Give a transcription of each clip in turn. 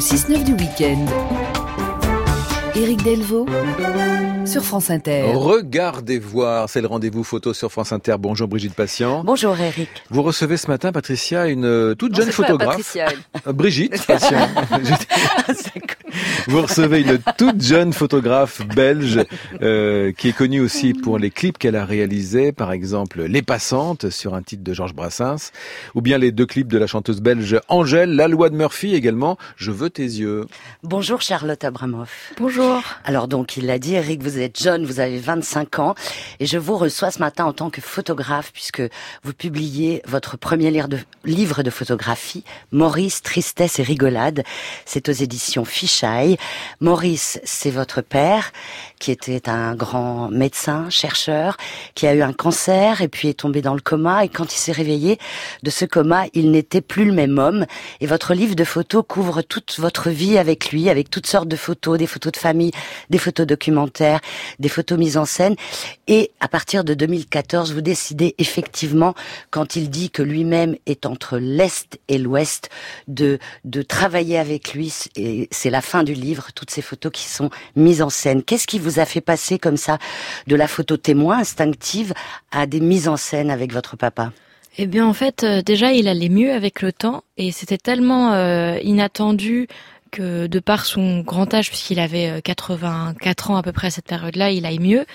6-9 du week-end. Éric Delvaux sur France Inter. Regardez voir, c'est le rendez-vous photo sur France Inter. Bonjour Brigitte Patient. Bonjour Eric. Vous recevez ce matin, Patricia, une euh, toute jeune photographe. Patricia, Euh, Brigitte Patient. Vous recevez une toute jeune photographe belge euh, qui est connue aussi pour les clips qu'elle a réalisés, par exemple Les Passantes sur un titre de Georges Brassens, ou bien les deux clips de la chanteuse belge Angèle, La Loi de Murphy également, Je veux tes yeux. Bonjour Charlotte Abramoff. Bonjour. Alors donc il l'a dit, Eric, vous êtes jeune, vous avez 25 ans, et je vous reçois ce matin en tant que photographe, puisque vous publiez votre premier livre de, photographie, Maurice, Tristesse et Rigolade. C'est aux éditions Fichaille. Maurice, c'est votre père, qui était un grand médecin, chercheur, qui a eu un cancer et puis est tombé dans le coma, et quand il s'est réveillé de ce coma, il n'était plus le même homme. Et votre livre de photos couvre toute votre vie avec lui, avec toutes sortes de photos, des photos de famille, des photos documentaires, des photos mises en scène. Et à partir de 2014, vous décidez effectivement, quand il dit que lui-même est entre l'Est et l'Ouest, de, de travailler avec lui. Et c'est la fin du livre, toutes ces photos qui sont mises en scène. Qu'est-ce qui vous a fait passer comme ça de la photo témoin instinctive à des mises en scène avec votre papa? Eh bien, en fait, euh, déjà, il allait mieux avec le temps et c'était tellement euh, inattendu que de par son grand âge, puisqu'il avait euh, 84 ans à peu près à cette période-là, il aille mieux.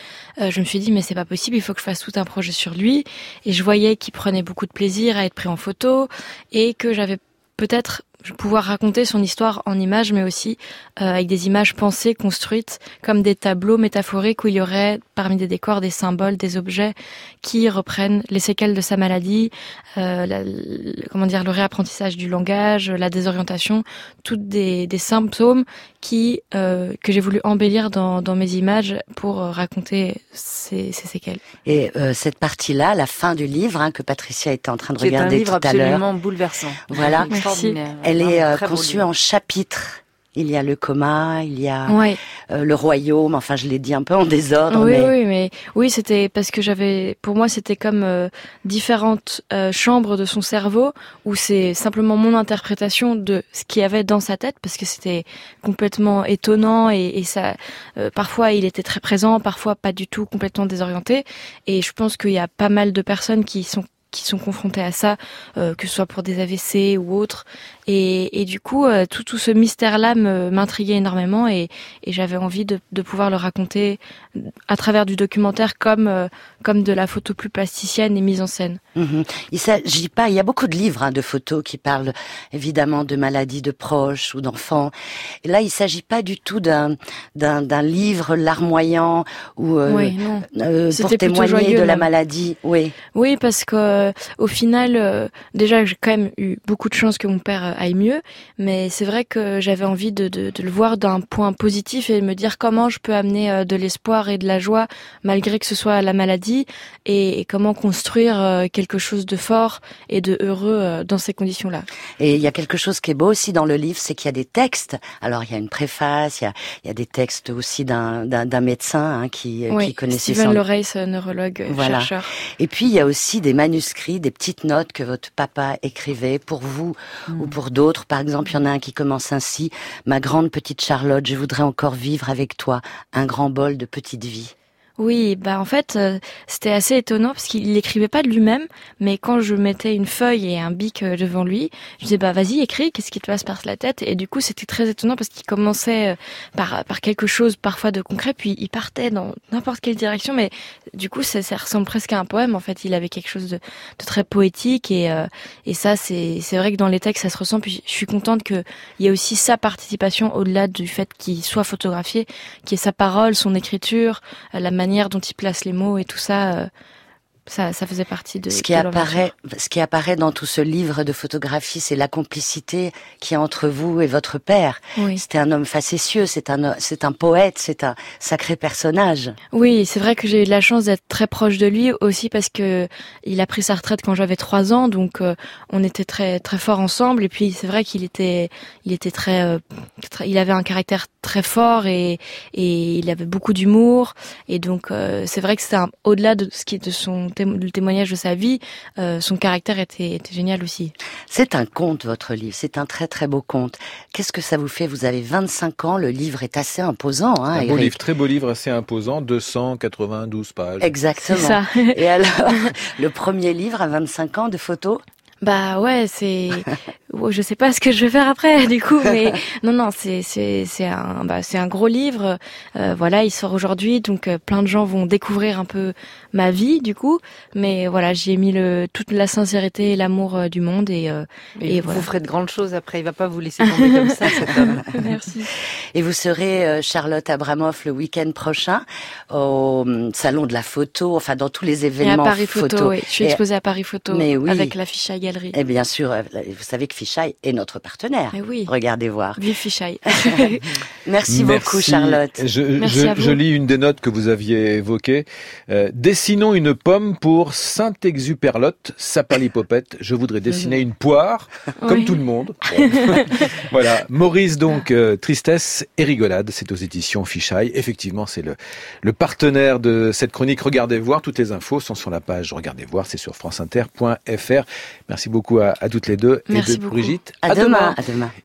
Euh, je me suis dit mais c'est pas possible, il faut que je fasse tout un projet sur lui. Et je voyais qu'il prenait beaucoup de plaisir à être pris en photo et que j'avais peut-être pouvoir raconter son histoire en images, mais aussi euh, avec des images pensées, construites, comme des tableaux métaphoriques où il y aurait parmi des décors des symboles, des objets qui reprennent les séquelles de sa maladie, euh, la, le, comment dire, le réapprentissage du langage, la désorientation, toutes des, des symptômes qui euh, que j'ai voulu embellir dans, dans, mes images pour raconter ces, ces séquelles. Et euh, cette partie-là, la fin du livre hein, que Patricia était en train de regarder un livre tout à l'heure, absolument bouleversant. Voilà, elle est euh, conçue en chapitres. Il y a le coma, il y a Ouais. euh, le royaume. Enfin, je l'ai dit un peu en désordre, Oui, mais oui, mais oui, c'était parce que j'avais, pour moi, c'était comme euh, différentes euh, chambres de son cerveau où c'est simplement mon interprétation de ce qu'il y avait dans sa tête parce que c'était complètement étonnant et, et ça, parfois il était très présent, parfois pas du tout, complètement désorienté. Et je pense qu'il y a pas mal de personnes qui sont qui sont confrontées à ça, euh, que ce soit pour des AVC ou autres. Et, et du coup, euh, tout, tout ce mystère-là me- m'intriguait énormément et, et j'avais envie de, de pouvoir le raconter à travers du documentaire comme, euh, comme de la photo plus plasticienne et mise en scène. Mhm. il s'agit pas. Il y a beaucoup de livres hein, de photos qui parlent évidemment de maladies de proches ou d'enfants. Et là, il s'agit pas du tout d'un livre larmoyant ou euh, oui, euh, pour témoigner joyeux, de la même. maladie. Oui. Oui, parce que euh, au final, déjà j'ai quand même eu beaucoup de chance que mon père aille mieux, mais c'est vrai que j'avais envie de, de, de le voir d'un point positif et de me dire comment je peux amener euh, de l'espoir et de la joie malgré que ce soit la maladie et, et comment construire euh, quelque chose de fort et de heureux euh, dans ces conditions-là. Et il y a quelque chose qui est beau aussi dans le livre, c'est qu'il y a des textes. Alors il y a une préface, il y a, il y a des textes aussi d'un médecin hein, qui, Oui, qui connaissait Steven Loreis, neurologue, Voilà. chercheur. Et puis il y a aussi des manuscrits, des petites notes que votre papa écrivait pour vous ou pour d'autres. Par exemple, il y en a un qui commence ainsi Ma grande petite Charlotte, je voudrais encore vivre avec toi un grand bol de petite vie. Oui, bah en fait, euh, c'était assez étonnant parce qu'il l'écrivait pas de lui-même, mais quand je mettais une feuille et un bic euh, devant lui, je disais bah vas-y écris, qu'est-ce qui te passe par la tête? Et du coup, c'était très étonnant parce qu'il commençait euh, par par quelque chose parfois de concret, puis il partait dans n'importe quelle direction, mais du coup, ça, ça ressemble presque à un poème. En fait, il avait quelque chose de, de très poétique et euh, et ça, c'est c'est vrai que dans les textes, ça se ressent. Puis je suis contente que il y ait aussi sa participation au-delà du fait qu'il soit photographié, qui est sa parole, son écriture, la dont il place les mots et tout ça, euh, ça, ça faisait partie de. Ce qui de apparaît, ce qui apparaît dans tout ce livre de photographie, c'est la complicité qui est entre vous et votre père. Oui, C'était un homme facétieux, c'est un, c'est un poète, c'est un sacré personnage. oui, c'est vrai que j'ai eu de la chance d'être très proche de lui aussi parce que il a pris sa retraite quand j'avais trois ans, donc euh, on était très très fort ensemble. Et puis c'est vrai qu'il était, il était très, euh, très- il avait un caractère très fort et et il avait beaucoup d'humour. Et donc euh, c'est vrai que un- au-delà de ce qui est de son le témoignage de sa vie, euh, son caractère était, était génial aussi. C'est un conte, votre livre. C'est un très très beau conte. Qu'est-ce que ça vous fait? Vous avez 25 ans, le livre est assez imposant. Hein, un beau livre, très beau livre, assez imposant, 292 pages. Exactement. Ça. Et alors, le premier livre à 25 ans de photos? Bah ouais, c'est je sais pas ce que je vais faire après du coup mais non non, c'est c'est c'est un bah c'est un gros livre euh, voilà, il sort aujourd'hui donc euh, plein de gens vont découvrir un peu ma vie du coup mais voilà, j'y ai mis le toute la sincérité et l'amour euh, du monde et et vous ferez de grandes choses après, il va pas vous laisser tomber comme ça cet homme. Merci. Et vous serez Charlotte Abramoff le week-end prochain au hum, salon de la photo, enfin dans tous les événements et à Paris Photo. oui. Je suis exposée à Paris Photo mais oui. avec l'affiche galerie. Et bien sûr, euh, vous savez que Fichaille est notre partenaire. Mais oui. Regardez voir. Vive Fichaille. Merci, beaucoup, Charlotte. Je, Merci je, je, lis une des notes que vous aviez évoquées. Euh, dessinons une pomme pour Saint-Exupérlotte, sapalipopette. Je voudrais dessiner une poire, comme tout le monde. voilà. Maurice, donc, euh, tristesse et rigolade. C'est aux éditions Fichaille. Effectivement, c'est le, le partenaire de cette chronique. Regardez voir. Toutes les infos sont sur la page Regardez voir. C'est sur franceinter.fr. Merci beaucoup à, toutes les deux. Merci et de beaucoup. Brigitte. À, demain. À demain.